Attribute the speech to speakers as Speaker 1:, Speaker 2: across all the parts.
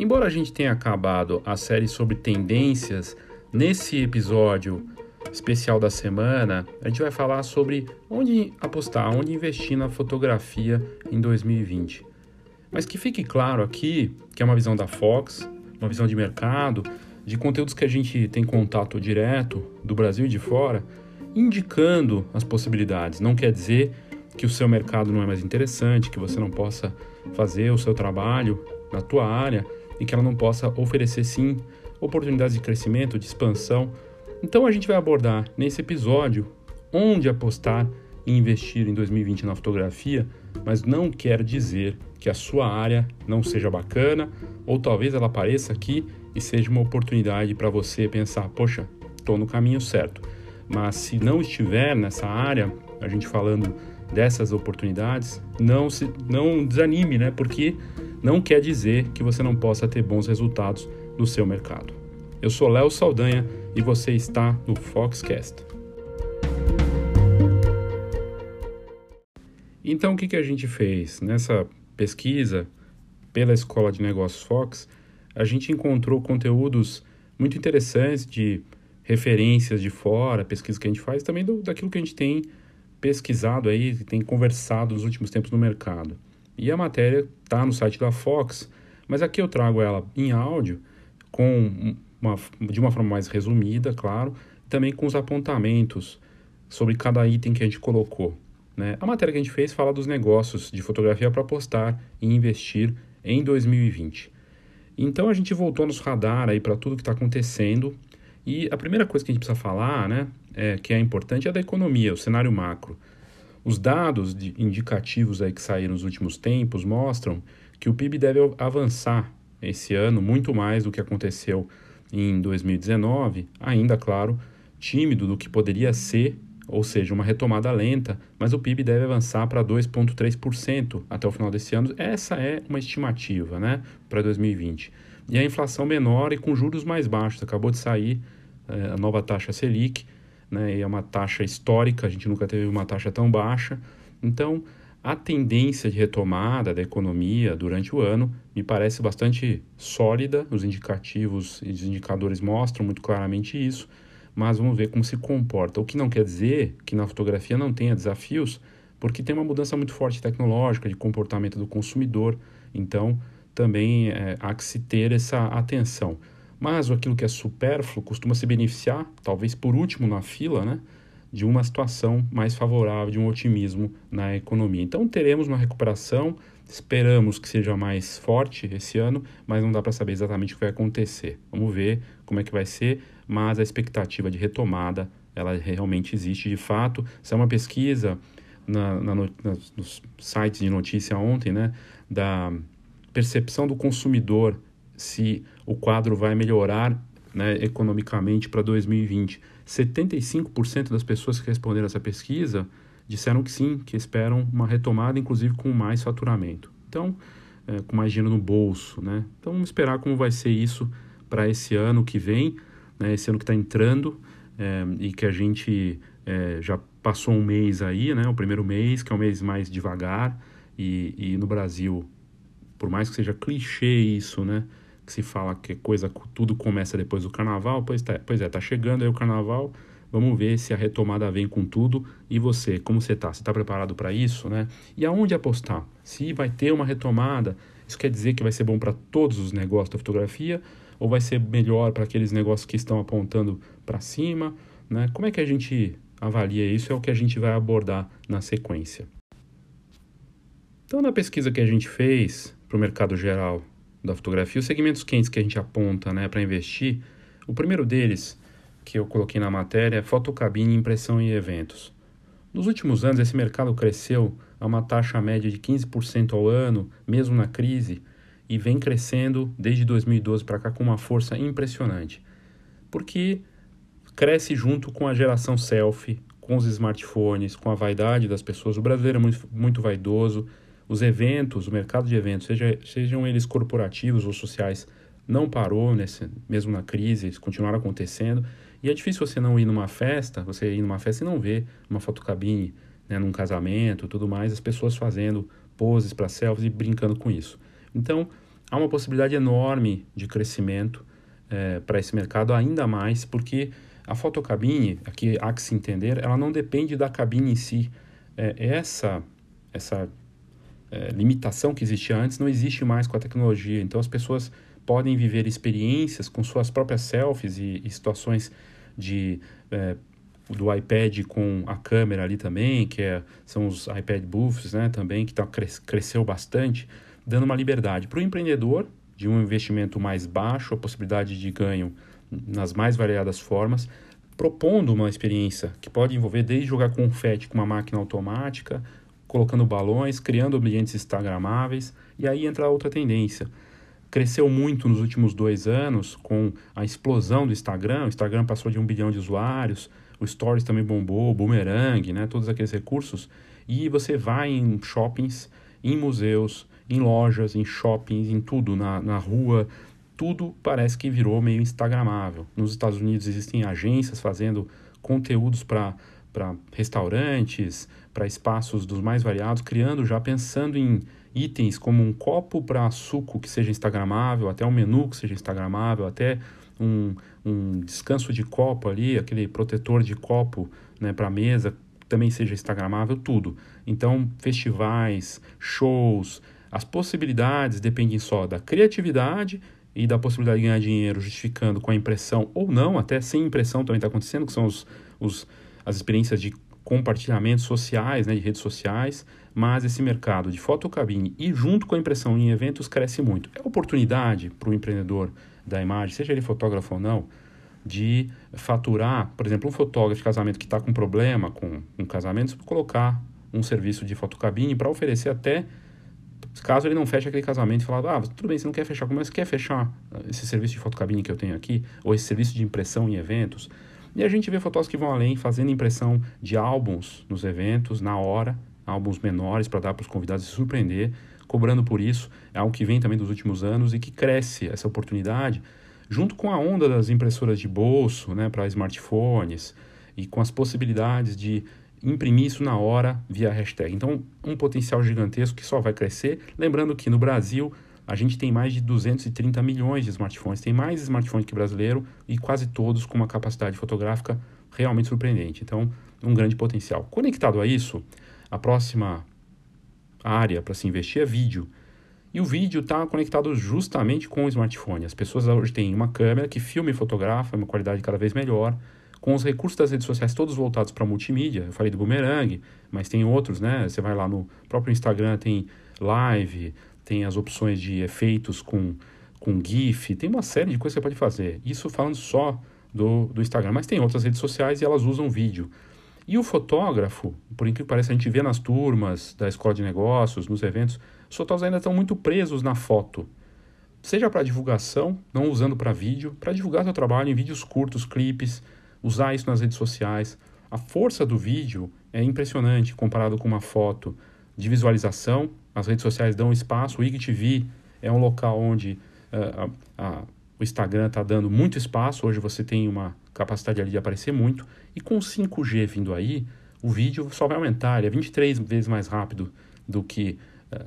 Speaker 1: embora a gente tenha acabado a série sobre tendências, nesse episódio especial da semana, a gente vai falar sobre onde apostar, onde investir na fotografia em 2020. Mas que fique claro aqui que é uma visão da Fox, uma visão de mercado, de conteúdos que a gente tem contato direto do Brasil e de fora, indicando as possibilidades. Não quer dizer que o seu mercado não é mais interessante, que você não possa fazer o seu trabalho na tua área e que ela não possa oferecer sim oportunidades de crescimento, de expansão. Então a gente vai abordar nesse episódio onde apostar e investir em 2020 na fotografia, mas não quer dizer que a sua área não seja bacana ou talvez ela apareça aqui e seja uma oportunidade para você pensar, poxa, estou no caminho certo. Mas se não estiver nessa área, a gente falando dessas oportunidades, não se não desanime, né? Porque não quer dizer que você não possa ter bons resultados no seu mercado. Eu sou Léo Saldanha e você está no Foxcast. Então, o que, que a gente fez? Nessa pesquisa pela Escola de Negócios Fox, a gente encontrou conteúdos muito interessantes de referências de fora, pesquisas que a gente faz, também do, daquilo que a gente tem pesquisado aí, tem conversado nos últimos tempos no mercado. E a matéria está no site da Fox, mas aqui eu trago ela em áudio, com uma, de uma forma mais resumida, claro, também com os apontamentos sobre cada item que a gente colocou. Né? A matéria que a gente fez fala dos negócios de fotografia para postar e investir em 2020. Então a gente voltou nos radar aí para tudo que está acontecendo e a primeira coisa que a gente precisa falar, né, é, que é importante é da economia, o cenário macro. Os dados indicativos aí que saíram nos últimos tempos mostram que o PIB deve avançar esse ano muito mais do que aconteceu em 2019, ainda claro, tímido do que poderia ser ou seja, uma retomada lenta, mas o PIB deve avançar para 2,3% até o final desse ano. Essa é uma estimativa né, para 2020. E a inflação menor e com juros mais baixos. Acabou de sair é, a nova taxa Selic, né, e é uma taxa histórica, a gente nunca teve uma taxa tão baixa. Então, a tendência de retomada da economia durante o ano me parece bastante sólida, os indicativos e os indicadores mostram muito claramente isso mas vamos ver como se comporta. O que não quer dizer que na fotografia não tenha desafios, porque tem uma mudança muito forte tecnológica de comportamento do consumidor, então também é, há que se ter essa atenção. Mas aquilo que é supérfluo costuma se beneficiar, talvez por último na fila, né, de uma situação mais favorável, de um otimismo na economia. Então teremos uma recuperação, esperamos que seja mais forte esse ano, mas não dá para saber exatamente o que vai acontecer. Vamos ver como é que vai ser mas a expectativa de retomada ela realmente existe de fato. Isso é uma pesquisa na, na, nos sites de notícia ontem, né, da percepção do consumidor se o quadro vai melhorar né, economicamente para 2020. 75% das pessoas que responderam essa pesquisa disseram que sim, que esperam uma retomada, inclusive com mais faturamento. Então, é, com mais dinheiro no bolso, né? Então, vamos esperar como vai ser isso para esse ano que vem né, esse ano que está entrando é, e que a gente é, já passou um mês aí, né, o primeiro mês, que é um mês mais devagar, e, e no Brasil, por mais que seja clichê isso, né, que se fala que coisa tudo começa depois do carnaval, pois, tá, pois é, tá chegando aí o carnaval, vamos ver se a retomada vem com tudo. E você, como você está? Você está preparado para isso, né? E aonde apostar? Se vai ter uma retomada, isso quer dizer que vai ser bom para todos os negócios da fotografia ou vai ser melhor para aqueles negócios que estão apontando para cima? Né? Como é que a gente avalia isso? É o que a gente vai abordar na sequência. Então, na pesquisa que a gente fez para o mercado geral da fotografia, os segmentos quentes que a gente aponta né, para investir, o primeiro deles, que eu coloquei na matéria, é fotocabine, impressão e eventos. Nos últimos anos, esse mercado cresceu a uma taxa média de 15% ao ano, mesmo na crise, e vem crescendo desde 2012 para cá com uma força impressionante. Porque cresce junto com a geração selfie, com os smartphones, com a vaidade das pessoas. O brasileiro é muito, muito vaidoso. Os eventos, o mercado de eventos, seja, sejam eles corporativos ou sociais, não parou, nesse, mesmo na crise, eles continuaram acontecendo. E é difícil você não ir numa festa, você ir numa festa e não ver uma fotocabine, né, num casamento tudo mais, as pessoas fazendo poses para selfies e brincando com isso. Então, há uma possibilidade enorme de crescimento é, para esse mercado, ainda mais porque a fotocabine, aqui há que se entender, ela não depende da cabine em si. É, essa essa é, limitação que existia antes não existe mais com a tecnologia. Então as pessoas podem viver experiências com suas próprias selfies e, e situações de é, do iPad com a câmera ali também, que é, são os iPad Booths, né, também, que tá, cresceu bastante, dando uma liberdade para o empreendedor de um investimento mais baixo, a possibilidade de ganho nas mais variadas formas, propondo uma experiência que pode envolver desde jogar confete com uma máquina automática, colocando balões, criando ambientes instagramáveis, e aí entra outra tendência. Cresceu muito nos últimos dois anos com a explosão do Instagram. O Instagram passou de um bilhão de usuários, o Stories também bombou, o Boomerang, né, todos aqueles recursos. E você vai em shoppings, em museus, em lojas, em shoppings, em tudo, na, na rua, tudo parece que virou meio instagramável. Nos Estados Unidos existem agências fazendo conteúdos para para restaurantes, para espaços dos mais variados, criando já pensando em itens como um copo para suco que seja instagramável, até um menu que seja instagramável, até um, um descanso de copo ali, aquele protetor de copo né, para mesa também seja instagramável, tudo. Então, festivais, shows, as possibilidades dependem só da criatividade e da possibilidade de ganhar dinheiro justificando com a impressão ou não, até sem impressão também está acontecendo, que são os, os as experiências de compartilhamentos sociais, né, de redes sociais, mas esse mercado de fotocabine e junto com a impressão em eventos cresce muito. É oportunidade para o empreendedor da imagem, seja ele fotógrafo ou não, de faturar, por exemplo, um fotógrafo de casamento que está com problema com um casamento, colocar um serviço de fotocabine para oferecer até caso ele não feche aquele casamento e falar, ah, tudo bem, você não quer fechar, mas quer fechar esse serviço de fotocabine que eu tenho aqui, ou esse serviço de impressão em eventos, e a gente vê fotógrafos que vão além, fazendo impressão de álbuns nos eventos, na hora, álbuns menores para dar para os convidados se surpreender, cobrando por isso. É algo que vem também dos últimos anos e que cresce essa oportunidade, junto com a onda das impressoras de bolso né, para smartphones e com as possibilidades de imprimir isso na hora via hashtag. Então, um potencial gigantesco que só vai crescer. Lembrando que no Brasil a gente tem mais de 230 milhões de smartphones, tem mais smartphones que brasileiro e quase todos com uma capacidade fotográfica realmente surpreendente. Então, um grande potencial. Conectado a isso, a próxima área para se investir é vídeo. E o vídeo está conectado justamente com o smartphone. As pessoas hoje têm uma câmera que filma e fotografa, uma qualidade cada vez melhor, com os recursos das redes sociais todos voltados para multimídia. Eu falei do Boomerang, mas tem outros, né? Você vai lá no próprio Instagram, tem live, tem as opções de efeitos com, com GIF, tem uma série de coisas que você pode fazer. Isso falando só do, do Instagram, mas tem outras redes sociais e elas usam vídeo. E o fotógrafo, por incrível que pareça, a gente vê nas turmas da escola de negócios, nos eventos, os fotógrafos ainda estão muito presos na foto. Seja para divulgação, não usando para vídeo, para divulgar seu trabalho em vídeos curtos, clipes, usar isso nas redes sociais. A força do vídeo é impressionante comparado com uma foto de visualização as redes sociais dão espaço. O IGTV é um local onde uh, a, a, o Instagram está dando muito espaço. Hoje você tem uma capacidade ali de aparecer muito. E com o 5G vindo aí, o vídeo só vai aumentar. Ele é 23 vezes mais rápido do que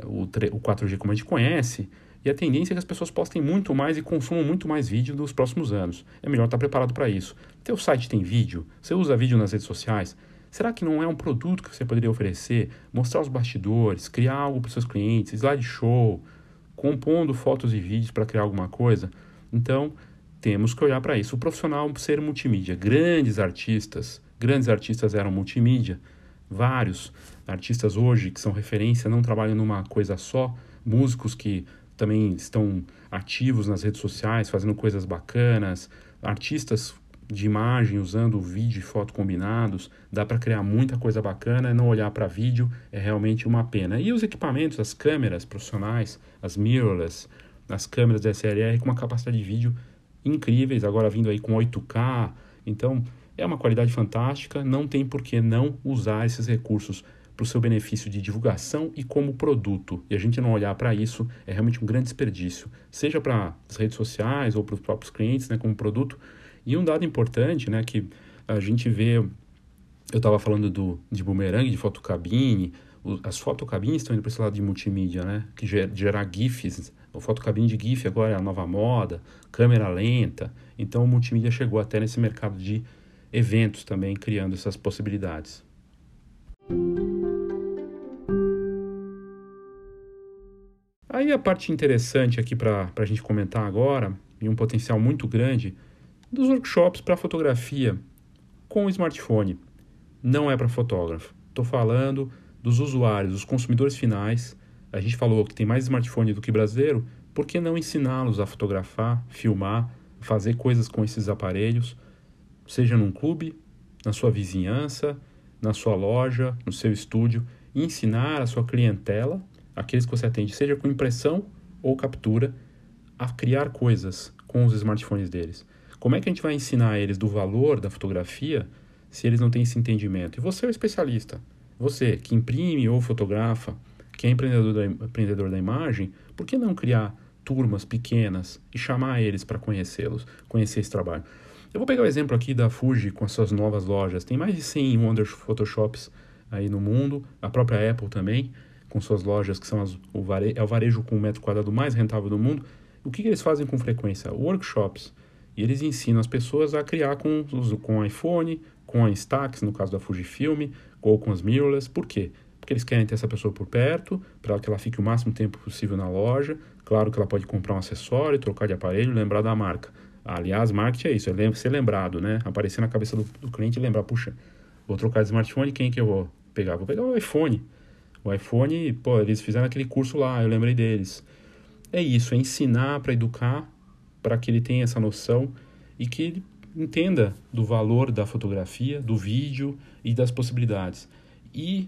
Speaker 1: uh, o, o 4G como a gente conhece. E a tendência é que as pessoas postem muito mais e consumam muito mais vídeo nos próximos anos. É melhor estar preparado para isso. Teu site tem vídeo? Você usa vídeo nas redes sociais? Será que não é um produto que você poderia oferecer? Mostrar os bastidores, criar algo para os seus clientes, slideshow, compondo fotos e vídeos para criar alguma coisa? Então, temos que olhar para isso. O profissional ser multimídia. Grandes artistas, grandes artistas eram multimídia. Vários artistas hoje que são referência não trabalham numa coisa só. Músicos que também estão ativos nas redes sociais, fazendo coisas bacanas. Artistas de imagem usando vídeo e foto combinados, dá para criar muita coisa bacana, não olhar para vídeo é realmente uma pena. E os equipamentos, as câmeras profissionais, as mirrorless, as câmeras DSLR com uma capacidade de vídeo incríveis, agora vindo aí com 8K, então é uma qualidade fantástica, não tem por que não usar esses recursos para o seu benefício de divulgação e como produto. E a gente não olhar para isso é realmente um grande desperdício, seja para as redes sociais ou para os próprios clientes, né, como produto, e um dado importante, né, que a gente vê, eu estava falando do, de boomerang, de fotocabine, as fotocabines estão indo para esse lado de multimídia, né? Que gerar GIFs. O fotocabine de GIF agora é a nova moda, câmera lenta. Então o multimídia chegou até nesse mercado de eventos também, criando essas possibilidades. Aí a parte interessante aqui para a gente comentar agora, e um potencial muito grande, dos workshops para fotografia com smartphone. Não é para fotógrafo. Estou falando dos usuários, dos consumidores finais. A gente falou que tem mais smartphone do que brasileiro, por que não ensiná-los a fotografar, filmar, fazer coisas com esses aparelhos, seja num clube, na sua vizinhança, na sua loja, no seu estúdio, e ensinar a sua clientela, aqueles que você atende, seja com impressão ou captura, a criar coisas com os smartphones deles. Como é que a gente vai ensinar eles do valor da fotografia se eles não têm esse entendimento? E você é o especialista. Você que imprime ou fotografa, que é empreendedor da, empreendedor da imagem, por que não criar turmas pequenas e chamar eles para conhecê-los, conhecer esse trabalho? Eu vou pegar o exemplo aqui da Fuji com as suas novas lojas. Tem mais de 100 Wonder Photoshops aí no mundo, a própria Apple também, com suas lojas que são as, o, vare, é o varejo com metro quadrado mais rentável do mundo. O que, que eles fazem com frequência? Workshops. E eles ensinam as pessoas a criar com, com iPhone, com a Instax, no caso da Fujifilm, ou com as mirrorless. Por quê? Porque eles querem ter essa pessoa por perto, para que ela fique o máximo tempo possível na loja. Claro que ela pode comprar um acessório, trocar de aparelho, lembrar da marca. Aliás, marketing é isso, é ser lembrado, né? Aparecer na cabeça do, do cliente e lembrar, puxa, vou trocar de smartphone, quem que eu vou pegar? Vou pegar o iPhone. O iPhone, pô, eles fizeram aquele curso lá, eu lembrei deles. É isso, é ensinar para educar, para que ele tenha essa noção e que ele entenda do valor da fotografia, do vídeo e das possibilidades. E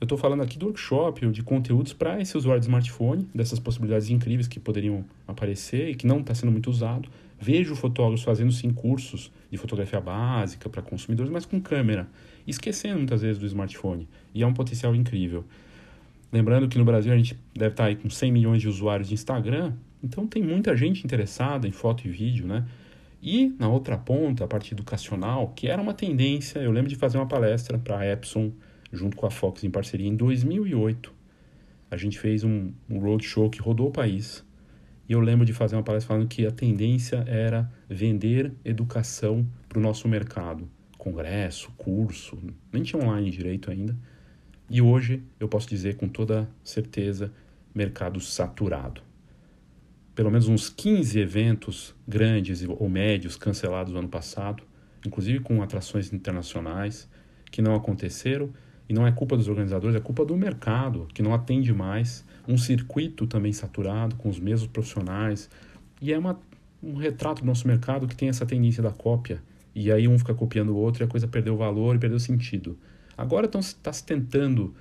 Speaker 1: eu estou falando aqui do workshop, de conteúdos para esse usuário de smartphone, dessas possibilidades incríveis que poderiam aparecer e que não está sendo muito usado. Vejo fotógrafos fazendo sim cursos de fotografia básica para consumidores, mas com câmera, esquecendo muitas vezes do smartphone. E é um potencial incrível. Lembrando que no Brasil a gente deve estar tá aí com 100 milhões de usuários de Instagram, então tem muita gente interessada em foto e vídeo, né? E na outra ponta, a parte educacional, que era uma tendência, eu lembro de fazer uma palestra para a Epson junto com a Fox em parceria em 2008. A gente fez um, um roadshow que rodou o país. E eu lembro de fazer uma palestra falando que a tendência era vender educação para o nosso mercado. Congresso, curso, nem tinha online direito ainda. E hoje eu posso dizer com toda certeza, mercado saturado. Pelo menos uns 15 eventos grandes ou médios cancelados no ano passado, inclusive com atrações internacionais que não aconteceram e não é culpa dos organizadores, é culpa do mercado, que não atende mais. Um circuito também saturado, com os mesmos profissionais. E é uma, um retrato do nosso mercado que tem essa tendência da cópia. E aí um fica copiando o outro e a coisa perdeu valor e perdeu sentido. Agora está se tentando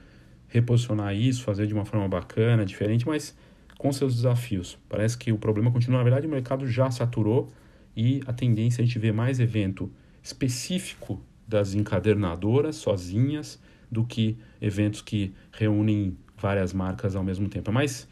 Speaker 1: reposicionar isso, fazer de uma forma bacana, diferente, mas com seus desafios. Parece que o problema continua, na verdade, o mercado já saturou e a tendência é a gente ver mais evento específico das encadernadoras sozinhas do que eventos que reúnem várias marcas ao mesmo tempo. Mas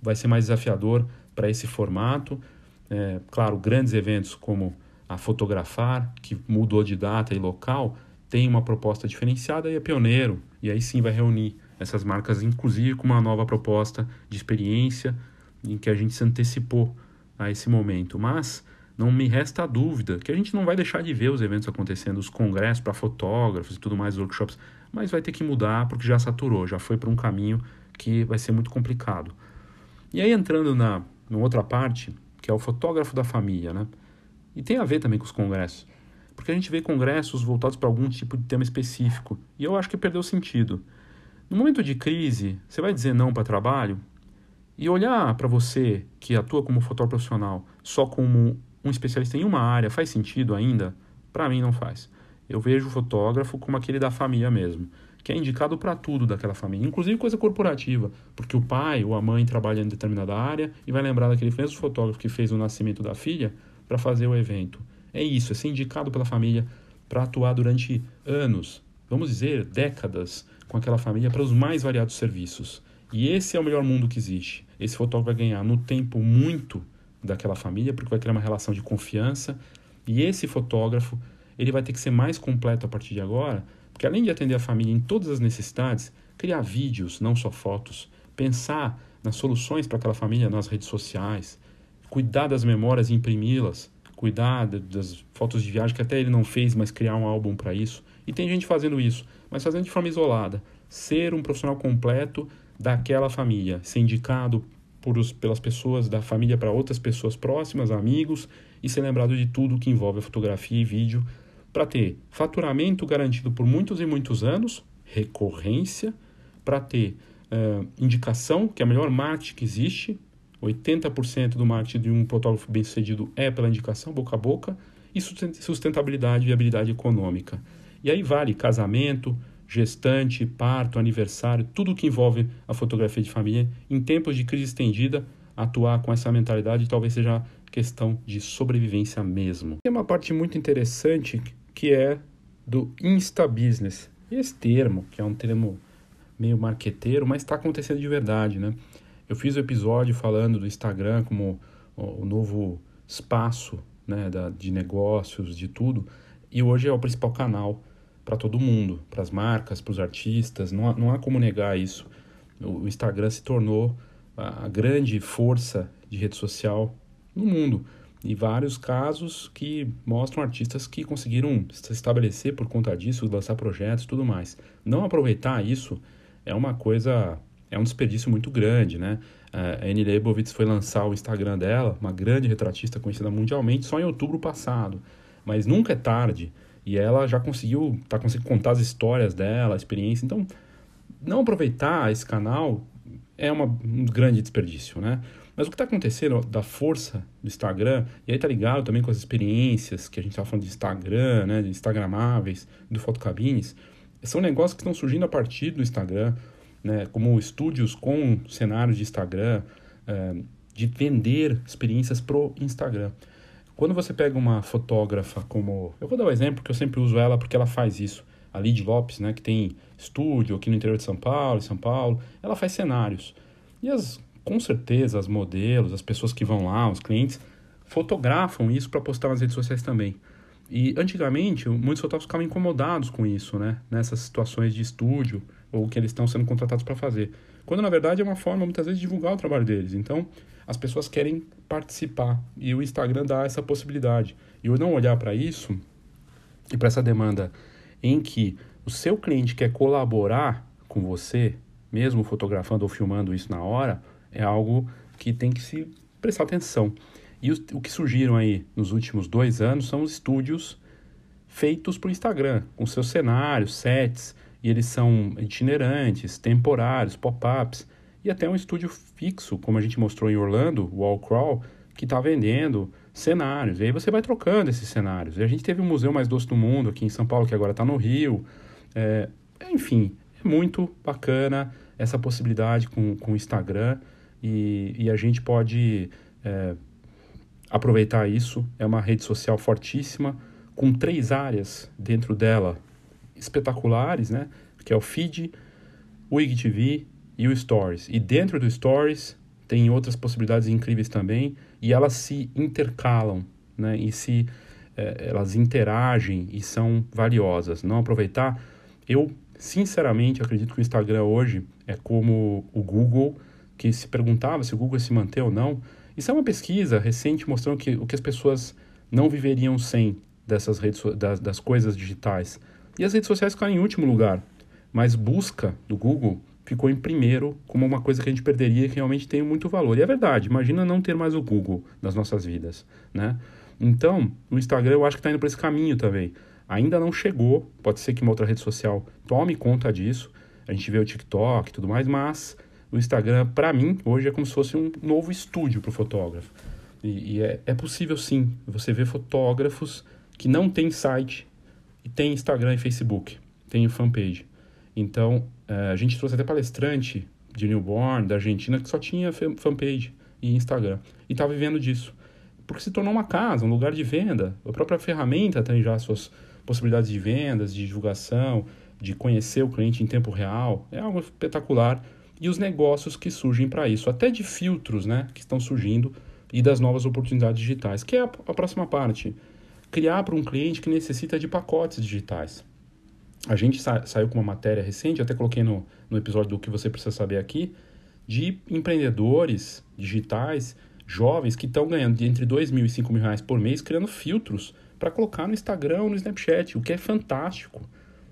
Speaker 1: vai ser mais desafiador para esse formato. É, claro, grandes eventos como a Fotografar, que mudou de data e local, tem uma proposta diferenciada e é pioneiro. E aí sim vai reunir essas marcas, inclusive com uma nova proposta de experiência em que a gente se antecipou a esse momento. Mas não me resta a dúvida que a gente não vai deixar de ver os eventos acontecendo, os congressos para fotógrafos e tudo mais, workshops mas vai ter que mudar porque já saturou, já foi para um caminho que vai ser muito complicado. E aí entrando na, na outra parte, que é o fotógrafo da família, né? E tem a ver também com os congressos. Porque a gente vê congressos voltados para algum tipo de tema específico. E eu acho que perdeu sentido. No momento de crise, você vai dizer não para trabalho? E olhar para você, que atua como fotógrafo profissional, só como um especialista em uma área, faz sentido ainda? Para mim, não faz eu vejo o fotógrafo como aquele da família mesmo, que é indicado para tudo daquela família, inclusive coisa corporativa, porque o pai ou a mãe trabalha em determinada área e vai lembrar daquele mesmo fotógrafo que fez o nascimento da filha para fazer o evento. É isso, é ser indicado pela família para atuar durante anos, vamos dizer décadas, com aquela família para os mais variados serviços. E esse é o melhor mundo que existe. Esse fotógrafo vai ganhar no tempo muito daquela família, porque vai criar uma relação de confiança. E esse fotógrafo ele vai ter que ser mais completo a partir de agora, porque além de atender a família em todas as necessidades, criar vídeos, não só fotos, pensar nas soluções para aquela família nas redes sociais, cuidar das memórias e imprimi-las, cuidar das fotos de viagem que até ele não fez, mas criar um álbum para isso. E tem gente fazendo isso, mas fazendo de forma isolada. Ser um profissional completo daquela família, ser indicado por os, pelas pessoas da família para outras pessoas próximas, amigos, e ser lembrado de tudo que envolve a fotografia e vídeo para ter faturamento garantido por muitos e muitos anos, recorrência, para ter uh, indicação, que é a melhor marketing que existe, 80% do marketing de um fotógrafo bem sucedido é pela indicação, boca a boca, e sustentabilidade e viabilidade econômica. E aí vale casamento, gestante, parto, aniversário, tudo que envolve a fotografia de família, em tempos de crise estendida, atuar com essa mentalidade talvez seja questão de sobrevivência mesmo. Tem uma parte muito interessante que é do Insta Business. Esse termo, que é um termo meio marqueteiro, mas está acontecendo de verdade, né? Eu fiz o um episódio falando do Instagram como o novo espaço né, da, de negócios, de tudo, e hoje é o principal canal para todo mundo, para as marcas, para os artistas, não há, não há como negar isso. O Instagram se tornou a grande força de rede social no mundo. E vários casos que mostram artistas que conseguiram se estabelecer por conta disso, lançar projetos tudo mais. Não aproveitar isso é uma coisa, é um desperdício muito grande, né? A Annie Leibovitz foi lançar o Instagram dela, uma grande retratista conhecida mundialmente, só em outubro passado. Mas nunca é tarde. E ela já conseguiu, tá conseguindo contar as histórias dela, a experiência. Então, não aproveitar esse canal é uma, um grande desperdício, né? Mas o que está acontecendo da força do Instagram, e aí tá ligado também com as experiências que a gente estava falando de Instagram, né, de Instagramáveis, do Fotocabines, são negócios que estão surgindo a partir do Instagram, né, como estúdios com cenários de Instagram, é, de vender experiências pro Instagram. Quando você pega uma fotógrafa como. Eu vou dar um exemplo que eu sempre uso ela porque ela faz isso. A Lid Lopes, né, que tem estúdio aqui no interior de São Paulo, em São Paulo, ela faz cenários. E as com certeza as modelos, as pessoas que vão lá, os clientes, fotografam isso para postar nas redes sociais também. E antigamente, muitos fotógrafos ficavam incomodados com isso, né? Nessas situações de estúdio ou que eles estão sendo contratados para fazer. Quando na verdade é uma forma muitas vezes de divulgar o trabalho deles. Então, as pessoas querem participar e o Instagram dá essa possibilidade. E eu não olhar para isso e para essa demanda em que o seu cliente quer colaborar com você, mesmo fotografando ou filmando isso na hora, é algo que tem que se prestar atenção. E o, o que surgiram aí nos últimos dois anos são os estúdios feitos para o Instagram, com seus cenários, sets, e eles são itinerantes, temporários, pop-ups, e até um estúdio fixo, como a gente mostrou em Orlando, o Wall Crawl, que está vendendo cenários. E aí você vai trocando esses cenários. E a gente teve o Museu Mais Doce do Mundo aqui em São Paulo, que agora está no Rio. É, enfim, é muito bacana essa possibilidade com, com o Instagram e, e a gente pode é, aproveitar isso. É uma rede social fortíssima, com três áreas dentro dela espetaculares, né? Que é o feed, o IGTV e o Stories. E dentro do Stories tem outras possibilidades incríveis também, e elas se intercalam, né? E se é, elas interagem e são valiosas. Não aproveitar, eu sinceramente acredito que o Instagram hoje é como o Google que se perguntava se o Google se manter ou não. Isso é uma pesquisa recente mostrando que o que as pessoas não viveriam sem dessas redes das, das coisas digitais. E as redes sociais ficaram em último lugar, mas busca do Google ficou em primeiro como uma coisa que a gente perderia que realmente tem muito valor. E é verdade, imagina não ter mais o Google nas nossas vidas, né? Então, o Instagram eu acho que está indo para esse caminho também. Ainda não chegou, pode ser que uma outra rede social tome conta disso. A gente vê o TikTok e tudo mais, mas o Instagram, para mim, hoje é como se fosse um novo estúdio para o fotógrafo. E, e é, é, possível sim, você vê fotógrafos que não têm site e tem Instagram e Facebook, tem fanpage. Então, é, a gente trouxe até palestrante de newborn, da Argentina, que só tinha fanpage e Instagram. E estava vivendo disso. Porque se tornou uma casa, um lugar de venda. A própria ferramenta tem já suas possibilidades de vendas, de divulgação, de conhecer o cliente em tempo real. É algo espetacular e os negócios que surgem para isso, até de filtros né, que estão surgindo e das novas oportunidades digitais, que é a próxima parte. Criar para um cliente que necessita de pacotes digitais. A gente sa saiu com uma matéria recente, até coloquei no, no episódio do que você precisa saber aqui, de empreendedores digitais jovens que estão ganhando de entre 2 mil e 5 mil reais por mês criando filtros para colocar no Instagram ou no Snapchat, o que é fantástico.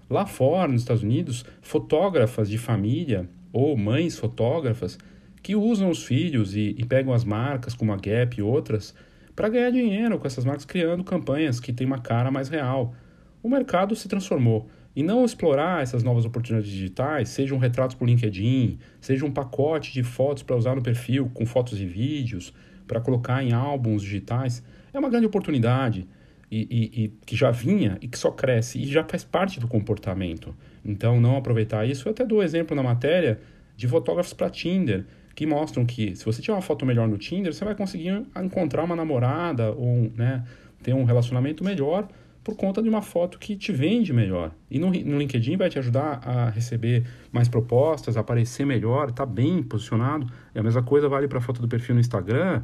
Speaker 1: Lá fora, nos Estados Unidos, fotógrafas de família ou mães fotógrafas que usam os filhos e, e pegam as marcas como a Gap e outras para ganhar dinheiro com essas marcas criando campanhas que têm uma cara mais real. O mercado se transformou e não explorar essas novas oportunidades digitais, seja um retrato por LinkedIn, seja um pacote de fotos para usar no perfil com fotos e vídeos, para colocar em álbuns digitais, é uma grande oportunidade e, e, e, que já vinha e que só cresce e já faz parte do comportamento. Então, não aproveitar isso. Eu até dou exemplo na matéria de fotógrafos para Tinder, que mostram que se você tiver uma foto melhor no Tinder, você vai conseguir encontrar uma namorada ou né, ter um relacionamento melhor por conta de uma foto que te vende melhor. E no, no LinkedIn vai te ajudar a receber mais propostas, aparecer melhor, tá bem posicionado. E a mesma coisa vale para a foto do perfil no Instagram,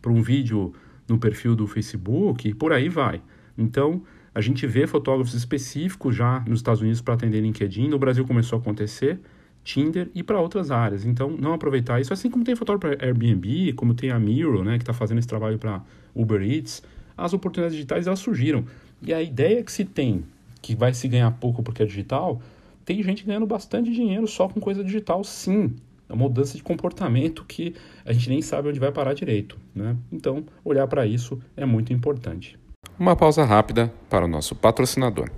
Speaker 1: para um vídeo no perfil do Facebook, e por aí vai. Então, a gente vê fotógrafos específicos já nos Estados Unidos para atender LinkedIn, no Brasil começou a acontecer, Tinder e para outras áreas. Então, não aproveitar isso, assim como tem fotógrafo para Airbnb, como tem a Miro, né, que está fazendo esse trabalho para Uber Eats, as oportunidades digitais elas surgiram. E a ideia que se tem, que vai se ganhar pouco porque é digital, tem gente ganhando bastante dinheiro só com coisa digital, sim. É uma mudança de comportamento que a gente nem sabe onde vai parar direito. Né? Então, olhar para isso é muito importante.
Speaker 2: Uma pausa rápida para o nosso patrocinador.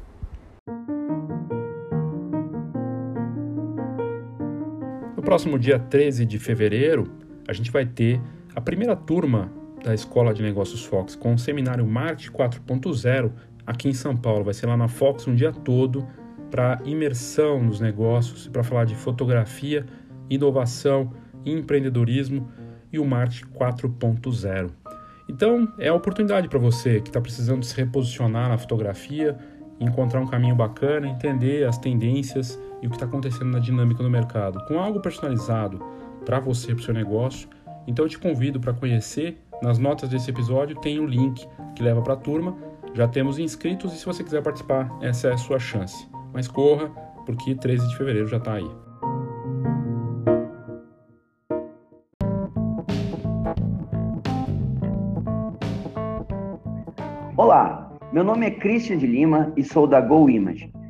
Speaker 1: No próximo dia 13 de fevereiro, a gente vai ter a primeira turma da Escola de Negócios Fox com o seminário Marketing 4.0 aqui em São Paulo. Vai ser lá na Fox um dia todo para imersão nos negócios, para falar de fotografia, inovação, empreendedorismo e o marketing 4.0. Então, é a oportunidade para você que está precisando se reposicionar na fotografia, encontrar um caminho bacana, entender as tendências e o que está acontecendo na dinâmica do mercado, com algo personalizado para você, para o seu negócio. Então, eu te convido para conhecer. Nas notas desse episódio tem o um link que leva para a turma já temos inscritos e se você quiser participar, essa é a sua chance. Mas corra, porque 13 de fevereiro já está aí.
Speaker 3: Olá, meu nome é Christian de Lima e sou da Go Image.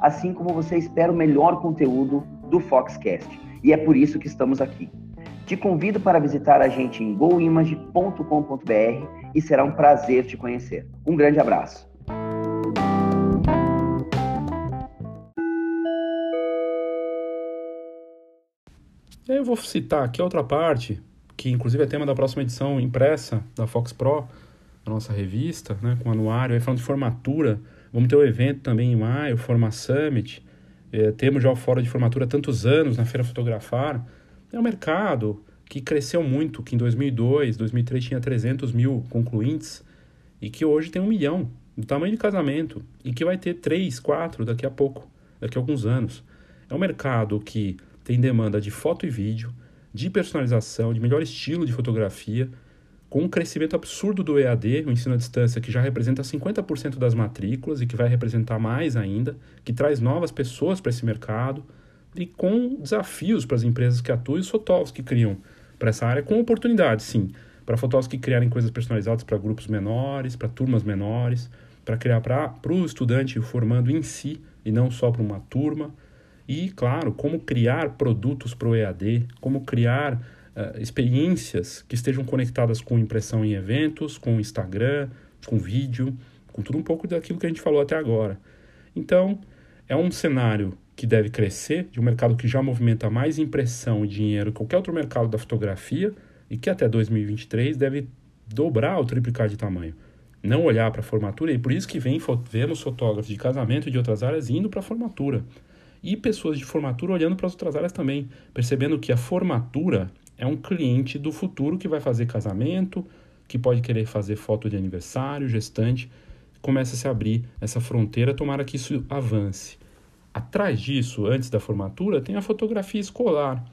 Speaker 3: assim como você espera o melhor conteúdo do Foxcast, e é por isso que estamos aqui. Te convido para visitar a gente em goimage.com.br e será um prazer te conhecer. Um grande abraço.
Speaker 1: Eu vou citar aqui outra parte, que inclusive é tema da próxima edição impressa da Fox Pro, a nossa revista, né, com anuário, aí falando de formatura. Vamos ter o um evento também em maio, Forma Summit. É, temos já o fórum de formatura há tantos anos na Feira Fotografar. É um mercado que cresceu muito, que em 2002, 2003 tinha 300 mil concluintes e que hoje tem um milhão, do tamanho de casamento, e que vai ter três, quatro daqui a pouco, daqui a alguns anos. É um mercado que tem demanda de foto e vídeo, de personalização, de melhor estilo de fotografia, com um crescimento absurdo do EAD, o ensino à distância, que já representa 50% das matrículas e que vai representar mais ainda, que traz novas pessoas para esse mercado e com desafios para as empresas que atuam e os fotógrafos que criam para essa área, com oportunidades, sim, para fotógrafos que criarem coisas personalizadas para grupos menores, para turmas menores, para criar para o estudante formando em si e não só para uma turma. E, claro, como criar produtos para o EAD, como criar uh, experiências que estejam conectadas com impressão em eventos, com Instagram, com vídeo, com tudo um pouco daquilo que a gente falou até agora. Então, é um cenário que deve crescer, de um mercado que já movimenta mais impressão e dinheiro que qualquer outro mercado da fotografia e que até 2023 deve dobrar ou triplicar de tamanho. Não olhar para a formatura, e por isso que vem, vemos fotógrafos de casamento e de outras áreas indo para a formatura. e pessoas de formatura olhando para as outras áreas também, percebendo que a formatura é um cliente do futuro que vai fazer casamento, que pode querer fazer foto de aniversário, gestante. Começa a se abrir essa fronteira, tomara que isso avance. Atrás disso, antes da formatura, tem a fotografia escolar,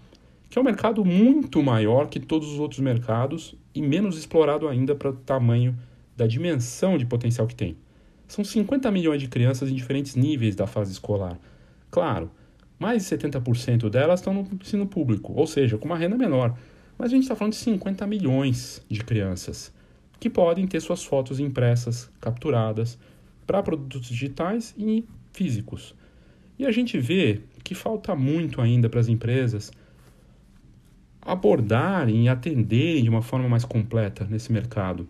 Speaker 1: que é um mercado muito maior que todos os outros mercados e menos explorado ainda para o tamanho da dimensão de potencial que tem. São 50 milhões de crianças em diferentes níveis da fase escolar. Claro, mais de 70% delas estão no ensino público, ou seja, com uma renda menor. Mas a gente está falando de 50 milhões de crianças que podem ter suas fotos impressas, capturadas, para produtos digitais e físicos. E a gente vê que falta muito ainda para as empresas abordarem e atenderem de uma forma mais completa nesse mercado.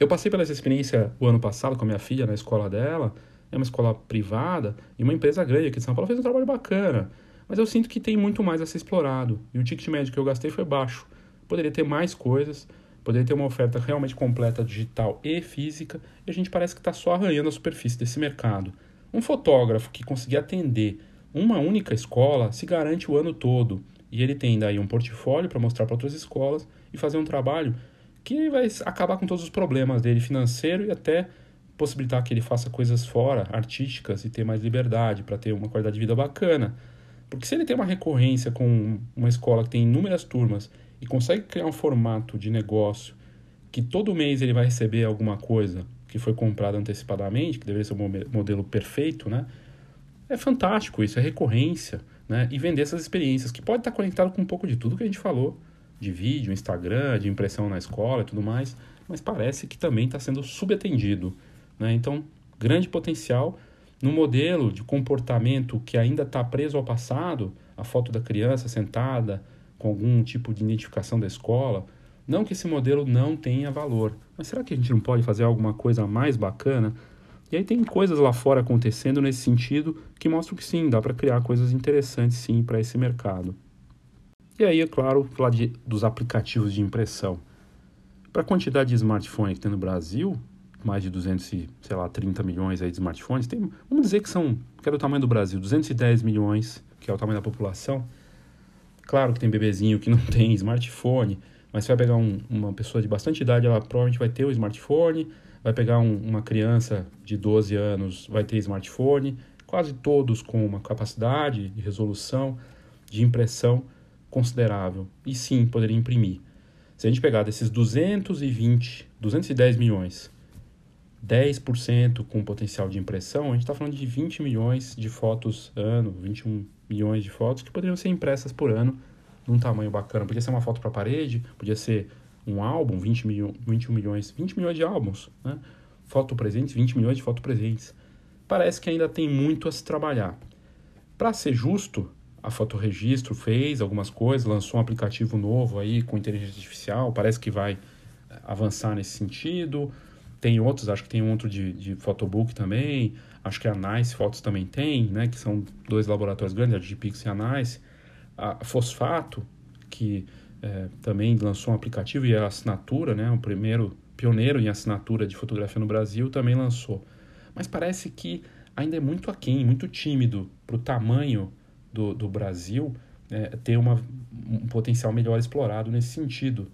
Speaker 1: Eu passei pela essa experiência o ano passado com a minha filha na escola dela, é uma escola privada e uma empresa grande aqui de São Paulo fez um trabalho bacana, mas eu sinto que tem muito mais a ser explorado e o ticket médio que eu gastei foi baixo. Poderia ter mais coisas, poderia ter uma oferta realmente completa digital e física e a gente parece que está só arranhando a superfície desse mercado. Um fotógrafo que conseguir atender uma única escola se garante o ano todo e ele tem daí um portfólio para mostrar para outras escolas e fazer um trabalho que vai acabar com todos os problemas dele financeiro e até possibilitar que ele faça coisas fora, artísticas e ter mais liberdade para ter uma qualidade de vida bacana. Porque se ele tem uma recorrência com uma escola que tem inúmeras turmas e consegue criar um formato de negócio que todo mês ele vai receber alguma coisa que foi comprada antecipadamente, que deveria ser um modelo perfeito, né? É fantástico isso, é recorrência né? e vender essas experiências, que pode estar conectado com um pouco de tudo que a gente falou, de vídeo, Instagram, de impressão na escola e tudo mais, mas parece que também está sendo subatendido. Né? Então, grande potencial no modelo de comportamento que ainda está preso ao passado, a foto da criança sentada com algum tipo de identificação da escola. Não que esse modelo não tenha valor, mas será que a gente não pode fazer alguma coisa mais bacana e aí tem coisas lá fora acontecendo nesse sentido que mostram que sim, dá para criar coisas interessantes sim para esse mercado. E aí, é claro, falar de, dos aplicativos de impressão. Para a quantidade de smartphone que tem no Brasil, mais de 230 milhões aí de smartphones, tem, vamos dizer que são, que é do tamanho do Brasil, 210 milhões, que é o tamanho da população. Claro que tem bebezinho que não tem smartphone, mas você vai pegar um, uma pessoa de bastante idade, ela provavelmente vai ter o smartphone, vai pegar um, uma criança de 12 anos, vai ter smartphone, quase todos com uma capacidade de resolução, de impressão considerável. E sim, poderia imprimir. Se a gente pegar desses 220, 210 milhões, 10% com potencial de impressão, a gente está falando de 20 milhões de fotos ano, 21 milhões de fotos que poderiam ser impressas por ano num tamanho bacana. Podia ser uma foto para parede, podia ser um álbum, 20 milho, 21 milhões, 20 milhões de álbuns, né? Foto presentes, 20 milhões de foto presentes. Parece que ainda tem muito a se trabalhar. Para ser justo, a Fotoregistro fez algumas coisas, lançou um aplicativo novo aí com inteligência artificial, parece que vai eh, avançar nesse sentido. Tem outros, acho que tem um outro de, de Photobook também, acho que a Nice Fotos também tem, né, que são dois laboratórios grandes, a Digipix e a Nice. A Fosfato, que é, também lançou um aplicativo e a assinatura, né, o primeiro pioneiro em assinatura de fotografia no Brasil, também lançou. Mas parece que ainda é muito aquém, muito tímido para o tamanho do, do Brasil é, ter uma, um potencial melhor explorado nesse sentido.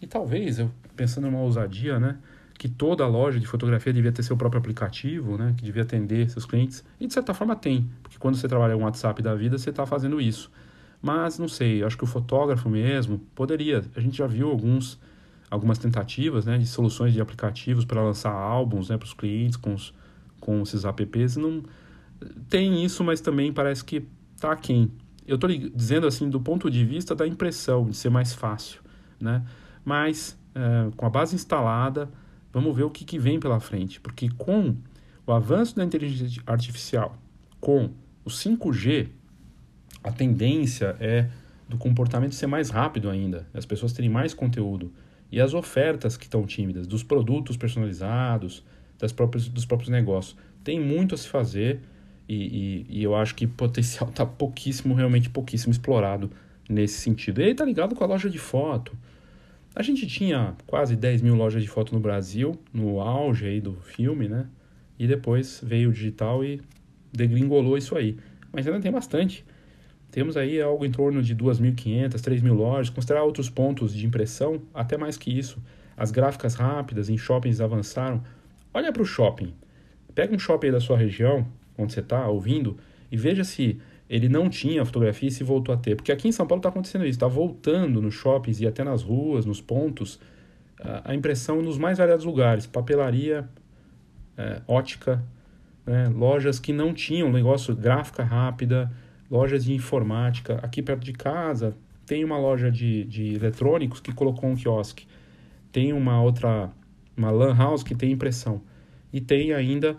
Speaker 1: E talvez, eu pensando numa ousadia, né, que toda loja de fotografia devia ter seu próprio aplicativo, né, que devia atender seus clientes, e de certa forma tem, porque quando você trabalha com WhatsApp da vida, você está fazendo isso. Mas não sei, acho que o fotógrafo mesmo poderia. A gente já viu alguns, algumas tentativas né, de soluções de aplicativos para lançar álbuns né, para os clientes com, os, com esses apps. Não, tem isso, mas também parece que está aquém. Eu estou dizendo assim do ponto de vista da impressão, de ser mais fácil. Né? Mas é, com a base instalada, vamos ver o que, que vem pela frente. Porque com o avanço da inteligência artificial, com o 5G, a tendência é do comportamento ser mais rápido ainda, as pessoas terem mais conteúdo. E as ofertas que estão tímidas, dos produtos personalizados, das próprias, dos próprios negócios. Tem muito a se fazer e, e, e eu acho que o potencial está pouquíssimo, realmente pouquíssimo explorado nesse sentido. E aí está ligado com a loja de foto. A gente tinha quase 10 mil lojas de foto no Brasil, no auge aí do filme, né? E depois veio o digital e degringolou isso aí. mas ainda tem bastante. Temos aí algo em torno de 2.500, 3.000 lojas, considerar outros pontos de impressão, até mais que isso. As gráficas rápidas em shoppings avançaram. Olha para o shopping. Pega um shopping da sua região, onde você está ouvindo, e veja se ele não tinha fotografia e se voltou a ter. Porque aqui em São Paulo está acontecendo isso, está voltando nos shoppings e até nas ruas, nos pontos, a, impressão nos mais variados lugares. Papelaria, é, ótica, né, lojas que não tinham negócio gráfica rápida, lojas de informática. Aqui perto de casa tem uma loja de, de eletrônicos que colocou um quiosque. Tem uma outra, uma lan house que tem impressão. E tem ainda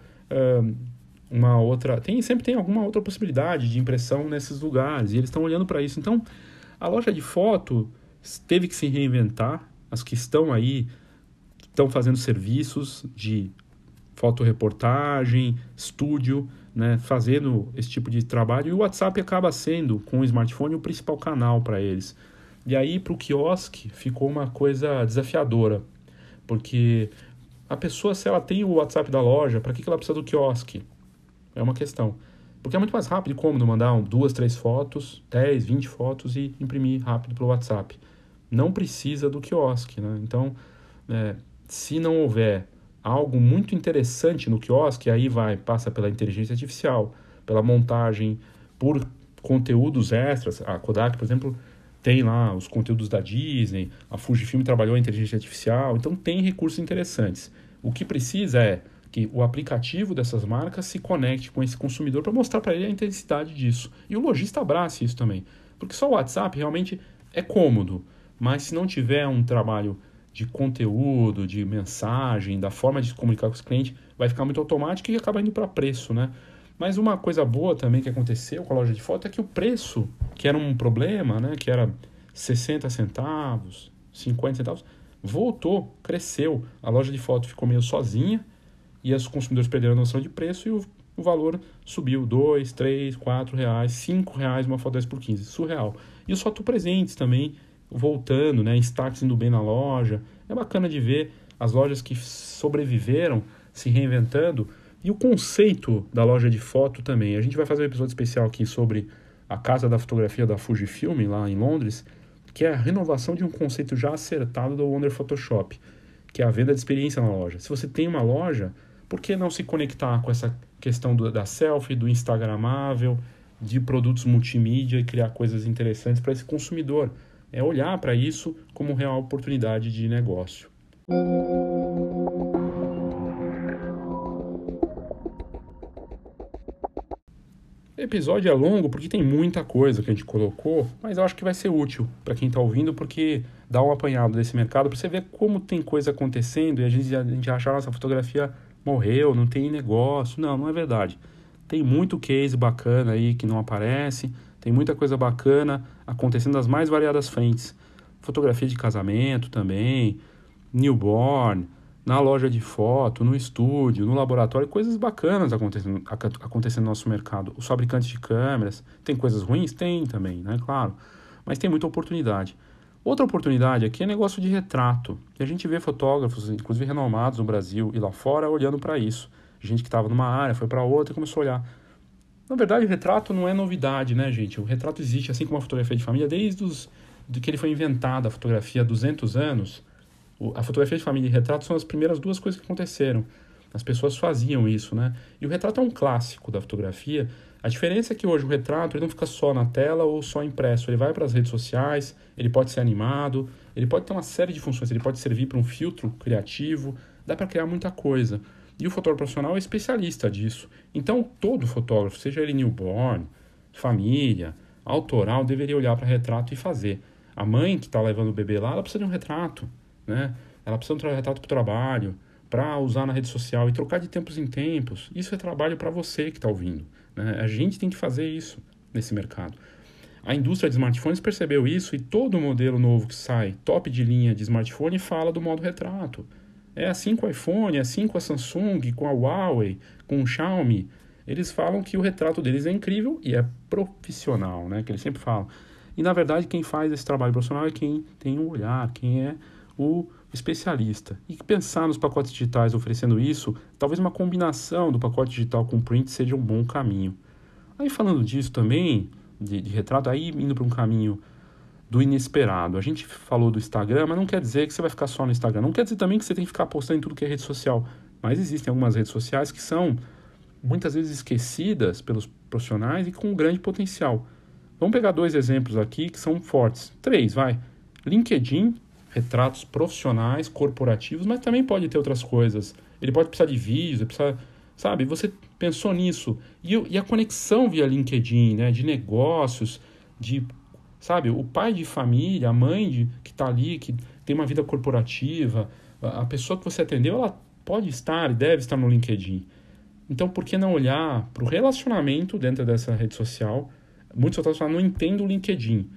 Speaker 1: uma outra. Tem, sempre tem alguma outra possibilidade de impressão nesses lugares. E eles estão olhando para isso. Então, a loja de foto teve que se reinventar. As que estão aí estão fazendo serviços de fotoreportagem, estúdio, né, fazendo esse tipo de trabalho. E o WhatsApp acaba sendo, com o smartphone, o principal canal para eles. E aí, para o quiosque, ficou uma coisa desafiadora, porque a pessoa, se ela tem o WhatsApp da loja, para que, que ela precisa do quiosque? É uma questão. Porque é muito mais rápido e cômodo mandar um, duas, três fotos, 10, 20 fotos e imprimir rápido pelo WhatsApp. Não precisa do quiosque, né? Então, é, se não houver algo muito interessante no quiosque, aí vai, passa pela inteligência artificial, pela montagem, por conteúdos extras. A Kodak, por exemplo, tem lá os conteúdos da Disney, a Fujifilm trabalhou a inteligência artificial, então tem recursos interessantes. O que precisa é que o aplicativo dessas marcas se conecte com esse consumidor para mostrar para ele a intensidade disso. E o lojista abrace isso também. Porque só o WhatsApp realmente é cômodo, mas se não tiver um trabalho de conteúdo, de mensagem, da forma de se comunicar com os clientes, vai ficar muito automático e acaba indo para preço, né? Mas uma coisa boa também que aconteceu com a loja de foto é que o preço, que era um problema, né, que era 60 centavos, 50 centavos, voltou, cresceu. A loja de foto ficou meio sozinha e os consumidores perderam a noção de preço e o, o valor subiu 2, 3, 4 reais, 5 reais uma foto 10 por 15, surreal. E os foto presentes também voltando, né, destaques indo bem na loja. É bacana de ver as lojas que sobreviveram se reinventando e o conceito da loja de foto também. A gente vai fazer um episódio especial aqui sobre a casa da fotografia da Fujifilm lá em Londres, que é a renovação de um conceito já acertado do Wonder Photoshop, que é a venda de experiência na loja. Se você tem uma loja, por que não se conectar com essa questão do, da selfie, do instagramável, de produtos multimídia e criar coisas interessantes para esse consumidor? é olhar para isso como real oportunidade de negócio. O episódio é longo porque tem muita coisa que a gente colocou, mas eu acho que vai ser útil para quem está ouvindo, porque dá um apanhado desse mercado para você ver como tem coisa acontecendo e a gente, a gente achar nossa fotografia morreu, não tem negócio. Não, não é verdade. Tem muito case bacana aí que não aparece, tem muita coisa bacana acontecendo nas mais variadas frentes. Fotografia de casamento também, newborn, na loja de foto, no estúdio, no laboratório, coisas bacanas acontecendo, acontecendo no nosso mercado. Os fabricantes de câmeras, tem coisas ruins? Tem também, né? Claro. Mas tem muita oportunidade. Outra oportunidade aqui é negócio de retrato. E a gente vê fotógrafos, inclusive renomados no Brasil e lá fora, olhando para isso. Gente que estava numa área, foi para outra e começou a olhar. Na verdade, o retrato não é novidade, né, gente? O retrato existe, assim como a fotografia de família, desde os, de que ele foi inventado, a fotografia há 200 anos. O, a fotografia de família e retrato são as primeiras duas coisas que aconteceram. As pessoas faziam isso, né? E o retrato é um clássico da fotografia. A diferença é que hoje o retrato ele não fica só na tela ou só impresso. Ele vai para as redes sociais, ele pode ser animado, ele pode ter uma série de funções. Ele pode servir para um filtro criativo, dá para criar muita coisa. E o fotógrafo profissional é especialista disso. Então, todo fotógrafo, seja ele newborn, família, autoral, deveria olhar para retrato e fazer. A mãe que está levando o bebê lá, ela precisa de um retrato, né? Ela precisa de um retrato para o trabalho, para usar na rede social e trocar de tempos em tempos. Isso é trabalho para você que está ouvindo. Né? A gente tem que fazer isso nesse mercado. A indústria de smartphones percebeu isso e todo modelo novo que sai, top de linha de smartphone, fala do modo retrato. É assim com o iPhone, é assim com a Samsung, com a Huawei, com o Xiaomi. Eles falam que o retrato deles é incrível e é profissional, né? Que eles sempre falam. E na verdade quem faz esse trabalho profissional é quem tem um olhar, quem é o especialista. E pensar nos pacotes digitais oferecendo isso, talvez uma combinação do pacote digital com print seja um bom caminho. Aí falando disso também, de, de retrato, aí indo para um caminho do inesperado. A gente falou do Instagram, mas não quer dizer que você vai ficar só no Instagram. Não quer dizer também que você tem que ficar postando em tudo que é rede social. Mas existem algumas redes sociais que são muitas vezes esquecidas pelos profissionais e com grande potencial. Vamos pegar dois exemplos aqui que são fortes. Três, vai. LinkedIn, retratos profissionais, corporativos, mas também pode ter outras coisas. Ele pode precisar de vídeos, precisa, sabe? Você pensou nisso. E, e a conexão via LinkedIn, né? De negócios, de, sabe? O pai de família, a mãe de, que está ali, que tem uma vida corporativa, a, pessoa que você atendeu, ela pode estar e deve estar no LinkedIn. Então, por que não olhar para o relacionamento dentro dessa rede social? Muitos fotógrafos não entendem o LinkedIn.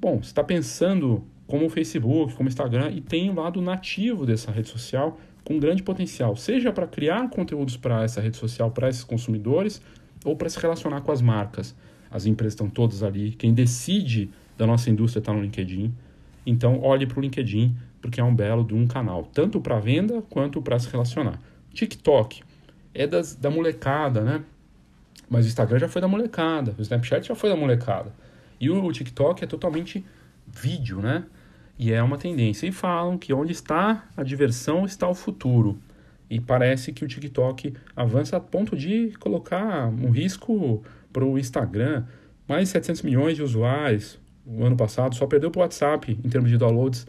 Speaker 1: Bom, você está pensando como o Facebook, como o Instagram, e tem o lado nativo dessa rede social com grande potencial, seja para criar conteúdos para essa rede social, para esses consumidores, ou para se relacionar com as marcas. As empresas estão todas ali, quem decide da nossa indústria está no LinkedIn. Então, olhe para o LinkedIn, porque é um belo de um canal, tanto para venda quanto para se relacionar. TikTok é das, da molecada, né? Mas o Instagram já foi da molecada, o Snapchat já foi da molecada. E o TikTok é totalmente vídeo, né? E é uma tendência. E falam que onde está a diversão está o futuro. E parece que o TikTok avança a ponto de colocar um risco para o Instagram. Mais de 700 milhões de usuários o ano passado, só perdeu para o WhatsApp em termos de downloads